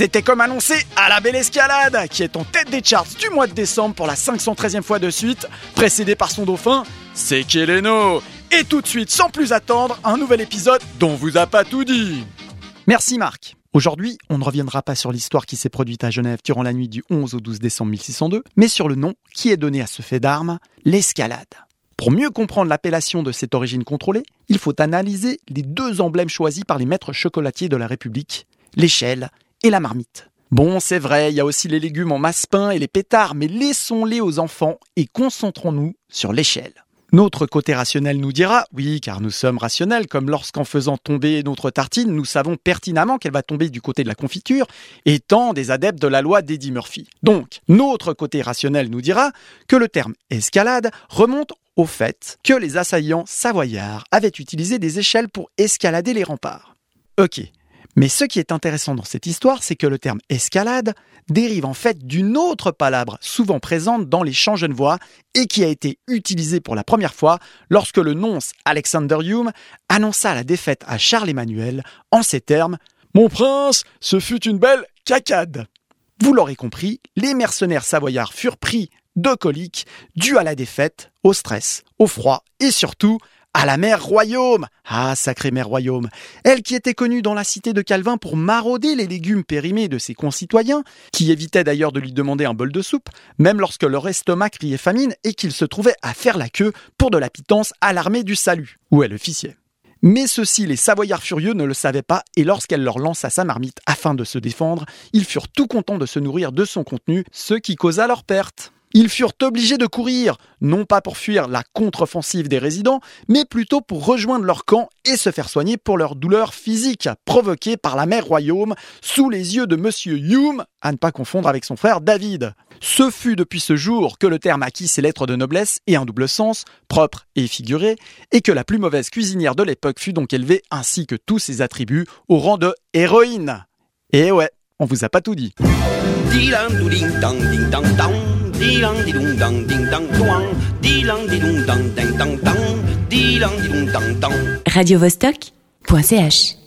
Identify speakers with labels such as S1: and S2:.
S1: C'était comme annoncé à la belle escalade, qui est en tête des charts du mois de décembre pour la 513e fois de suite, précédé par son dauphin, c'est Keleno. Et tout de suite, sans plus attendre, un nouvel épisode dont vous a pas tout dit. Merci Marc. Aujourd'hui, on ne reviendra pas sur l'histoire qui s'est produite à Genève durant la nuit du 11 au 12 décembre 1602, mais sur le nom qui est donné à ce fait d'armes, l'escalade. Pour mieux comprendre l'appellation de cette origine contrôlée, il faut analyser les deux emblèmes choisis par les maîtres chocolatiers de la République, l'échelle et la marmite. Bon, c'est vrai, il y a aussi les légumes en masse-pain et les pétards, mais laissons-les aux enfants et concentrons-nous sur l'échelle. Notre côté rationnel nous dira, oui, car nous sommes rationnels, comme lorsqu'en faisant tomber notre tartine, nous savons pertinemment qu'elle va tomber du côté de la confiture, étant des adeptes de la loi d'Eddie Murphy. Donc, notre côté rationnel nous dira que le terme escalade remonte au fait que les assaillants savoyards avaient utilisé des échelles pour escalader les remparts. Ok, mais ce qui est intéressant dans cette histoire, c'est que le terme escalade dérive en fait d'une autre palabre souvent présente dans les chants genevois et qui a été utilisée pour la première fois lorsque le nonce Alexander Hume annonça la défaite à Charles-Emmanuel en ces termes Mon prince, ce fut une belle cacade. Vous l'aurez compris, les mercenaires savoyards furent pris de coliques dû à la défaite, au stress, au froid et surtout à la mère Royaume. Ah, sacrée mère Royaume. Elle qui était connue dans la cité de Calvin pour marauder les légumes périmés de ses concitoyens, qui évitaient d'ailleurs de lui demander un bol de soupe, même lorsque leur estomac criait famine et qu'ils se trouvaient à faire la queue pour de la pitance à l'armée du salut. Où est l'officier mais ceux-ci, les Savoyards furieux, ne le savaient pas, et lorsqu'elle leur lança sa marmite afin de se défendre, ils furent tout contents de se nourrir de son contenu, ce qui causa leur perte. Ils furent obligés de courir, non pas pour fuir la contre-offensive des résidents, mais plutôt pour rejoindre leur camp et se faire soigner pour leurs douleurs physiques provoquées par la mère royaume sous les yeux de Monsieur Hume, à ne pas confondre avec son frère David. Ce fut depuis ce jour que le terme acquis ses lettres de noblesse et un double sens, propre et figuré, et que la plus mauvaise cuisinière de l'époque fut donc élevée ainsi que tous ses attributs au rang de héroïne. Et ouais, on vous a pas tout dit.
S2: Radio Vostok.ch